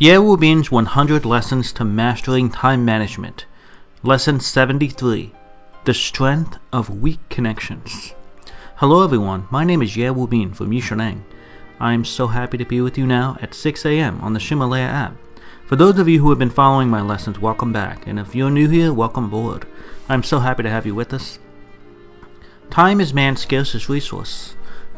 Yair Rubin's 100 Lessons to Mastering Time Management. Lesson 73 The Strength of Weak Connections. Hello, everyone. My name is Yair Rubin from Yishaneng. I am so happy to be with you now at 6 a.m. on the Ximalaya app. For those of you who have been following my lessons, welcome back. And if you're new here, welcome aboard. I'm so happy to have you with us. Time is man's scarcest resource.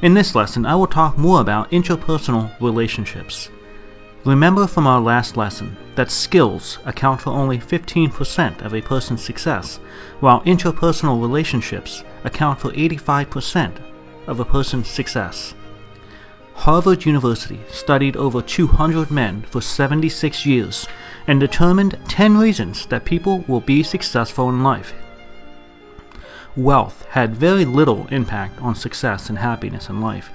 In this lesson, I will talk more about interpersonal relationships. Remember from our last lesson that skills account for only 15% of a person's success, while interpersonal relationships account for 85% of a person's success. Harvard University studied over 200 men for 76 years and determined 10 reasons that people will be successful in life wealth had very little impact on success and happiness in life.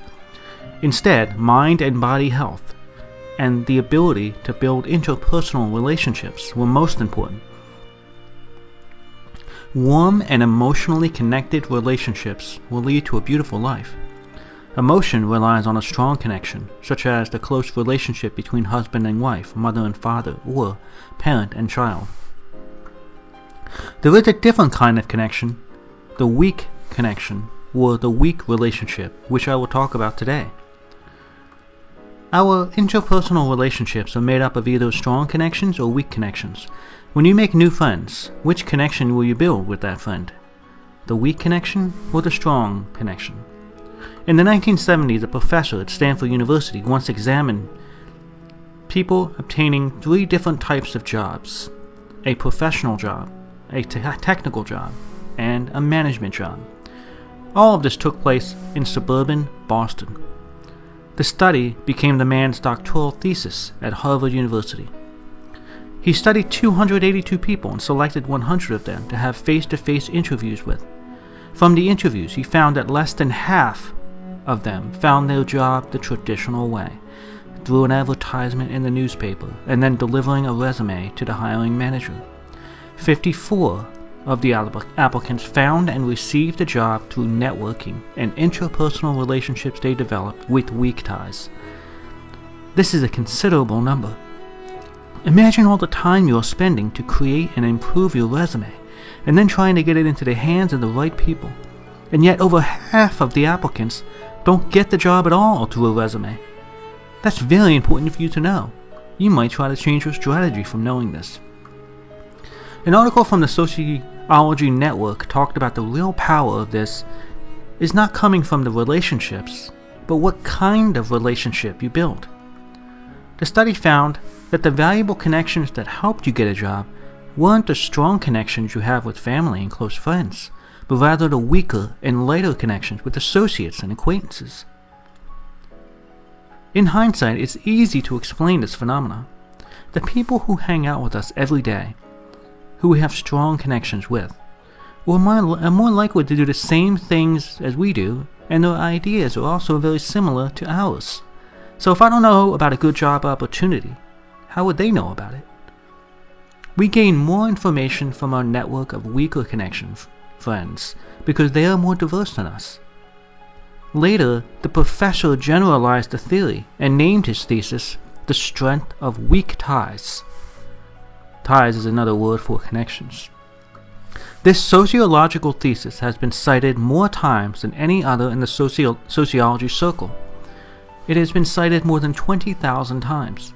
Instead, mind and body health and the ability to build interpersonal relationships were most important. Warm and emotionally connected relationships will lead to a beautiful life. Emotion relies on a strong connection, such as the close relationship between husband and wife, mother and father, or parent and child. There is a different kind of connection the weak connection or the weak relationship, which I will talk about today. Our interpersonal relationships are made up of either strong connections or weak connections. When you make new friends, which connection will you build with that friend? The weak connection or the strong connection? In the 1970s, a professor at Stanford University once examined people obtaining three different types of jobs a professional job, a te- technical job, and a management job. All of this took place in suburban Boston. The study became the man's doctoral thesis at Harvard University. He studied 282 people and selected 100 of them to have face to face interviews with. From the interviews, he found that less than half of them found their job the traditional way through an advertisement in the newspaper and then delivering a resume to the hiring manager. 54 of the applicants found and received a job through networking and interpersonal relationships they developed with weak ties. This is a considerable number. Imagine all the time you're spending to create and improve your resume, and then trying to get it into the hands of the right people. And yet, over half of the applicants don't get the job at all through a resume. That's very important for you to know. You might try to change your strategy from knowing this. An article from the Sociology Network talked about the real power of this is not coming from the relationships, but what kind of relationship you build. The study found that the valuable connections that helped you get a job weren't the strong connections you have with family and close friends, but rather the weaker and lighter connections with associates and acquaintances. In hindsight, it's easy to explain this phenomenon. The people who hang out with us every day who we have strong connections with, are more likely to do the same things as we do, and their ideas are also very similar to ours. So if I don't know about a good job opportunity, how would they know about it? We gain more information from our network of weaker connection friends because they are more diverse than us. Later, the professor generalized the theory and named his thesis The Strength of Weak Ties. Ties is another word for connections. This sociological thesis has been cited more times than any other in the socio- sociology circle. It has been cited more than 20,000 times.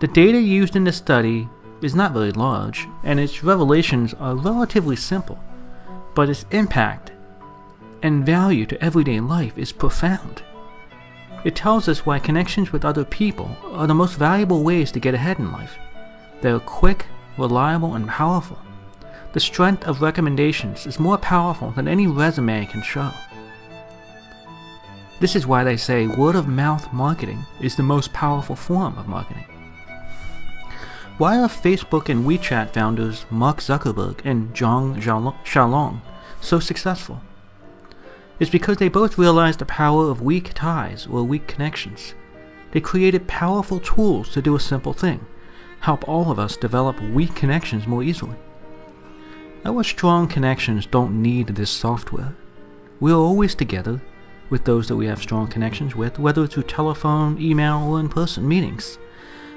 The data used in the study is not very large, and its revelations are relatively simple, but its impact and value to everyday life is profound. It tells us why connections with other people are the most valuable ways to get ahead in life. They are quick, reliable, and powerful. The strength of recommendations is more powerful than any resume can show. This is why they say word of mouth marketing is the most powerful form of marketing. Why are Facebook and WeChat founders Mark Zuckerberg and Zhang Xiaolong so successful? It's because they both realized the power of weak ties or weak connections. They created powerful tools to do a simple thing help all of us develop weak connections more easily. Our strong connections don't need this software. We're always together with those that we have strong connections with, whether through telephone, email, or in person meetings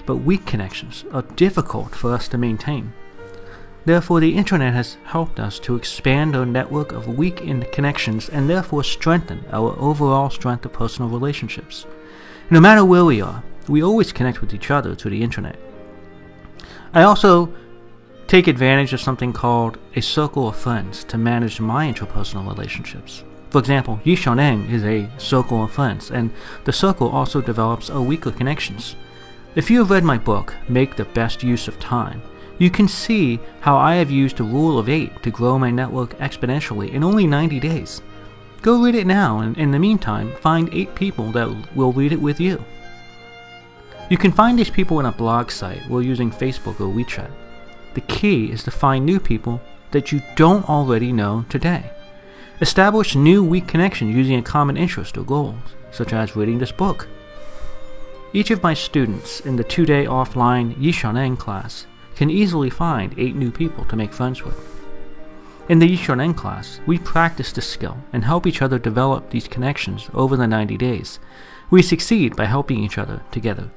but weak connections are difficult for us to maintain. Therefore, the internet has helped us to expand our network of weak connections and therefore strengthen our overall strength of personal relationships. No matter where we are, we always connect with each other through the internet. I also take advantage of something called a circle of friends to manage my interpersonal relationships. For example, Yishaneng is a circle of friends, and the circle also develops a weaker connections. If you have read my book, Make the Best Use of Time, you can see how I have used the rule of 8 to grow my network exponentially in only 90 days. Go read it now, and in the meantime, find 8 people that will read it with you. You can find these people in a blog site or using Facebook or WeChat. The key is to find new people that you don't already know today. Establish new weak connections using a common interest or goals, such as reading this book each of my students in the two-day offline Yishaneng class can easily find 8 new people to make friends with. In the Yishaneng class, we practice this skill and help each other develop these connections over the 90 days. We succeed by helping each other together.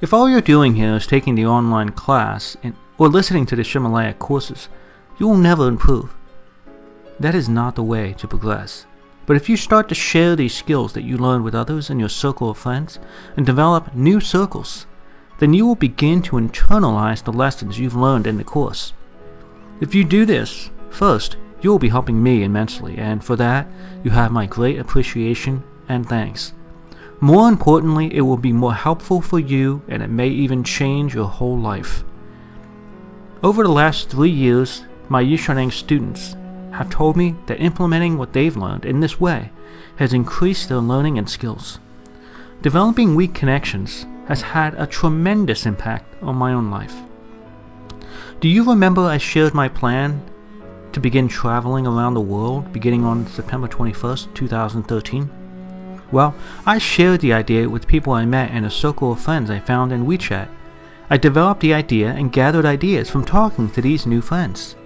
If all you're doing here is taking the online class and, or listening to the Ximalaya courses, you will never improve. That is not the way to progress. But if you start to share these skills that you learn with others in your circle of friends and develop new circles, then you will begin to internalize the lessons you've learned in the course. If you do this, first, you will be helping me immensely, and for that, you have my great appreciation and thanks. More importantly, it will be more helpful for you and it may even change your whole life. Over the last three years, my Yishaneng students have told me that implementing what they've learned in this way has increased their learning and skills. Developing weak connections has had a tremendous impact on my own life. Do you remember I shared my plan to begin traveling around the world beginning on September 21st, 2013? Well, I shared the idea with people I met in a circle of friends I found in WeChat. I developed the idea and gathered ideas from talking to these new friends.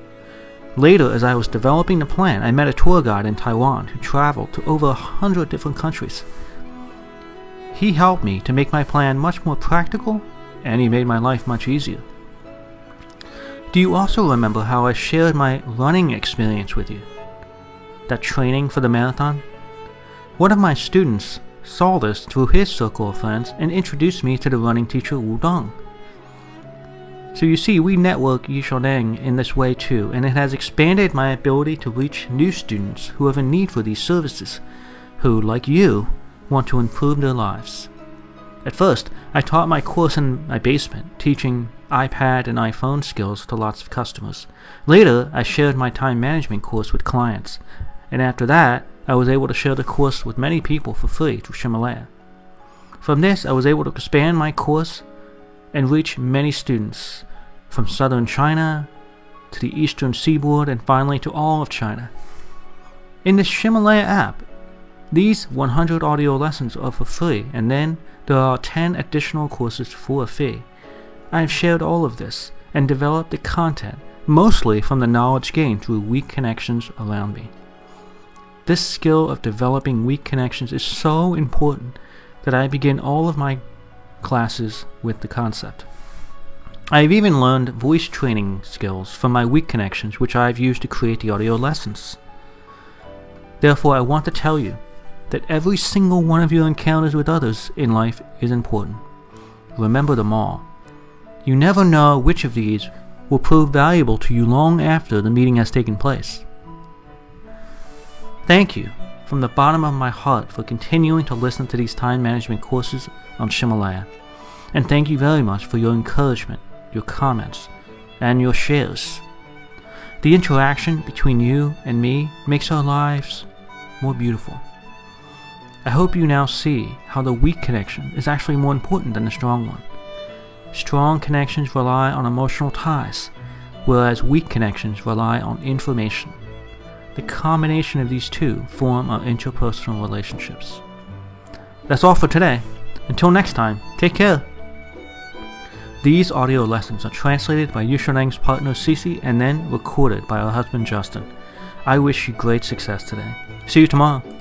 Later, as I was developing the plan, I met a tour guide in Taiwan who traveled to over a hundred different countries. He helped me to make my plan much more practical, and he made my life much easier. Do you also remember how I shared my running experience with you? That training for the marathon? One of my students saw this through his circle of friends and introduced me to the running teacher Wu Dong. So you see, we network Yishaneng in this way too, and it has expanded my ability to reach new students who have a need for these services, who, like you, want to improve their lives. At first, I taught my course in my basement, teaching iPad and iPhone skills to lots of customers. Later, I shared my time management course with clients, and after that, I was able to share the course with many people for free through Ximalaya. From this, I was able to expand my course and reach many students from southern China to the eastern seaboard and finally to all of China. In the Ximalaya app, these 100 audio lessons are for free, and then there are 10 additional courses for a fee. I have shared all of this and developed the content mostly from the knowledge gained through weak connections around me. This skill of developing weak connections is so important that I begin all of my classes with the concept. I have even learned voice training skills from my weak connections, which I have used to create the audio lessons. Therefore, I want to tell you that every single one of your encounters with others in life is important. Remember them all. You never know which of these will prove valuable to you long after the meeting has taken place. Thank you from the bottom of my heart for continuing to listen to these time management courses on Ximalaya. And thank you very much for your encouragement, your comments, and your shares. The interaction between you and me makes our lives more beautiful. I hope you now see how the weak connection is actually more important than the strong one. Strong connections rely on emotional ties, whereas weak connections rely on information. The combination of these two form our interpersonal relationships. That's all for today. Until next time, take care. These audio lessons are translated by Yishaneng's partner Cece and then recorded by her husband Justin. I wish you great success today. See you tomorrow.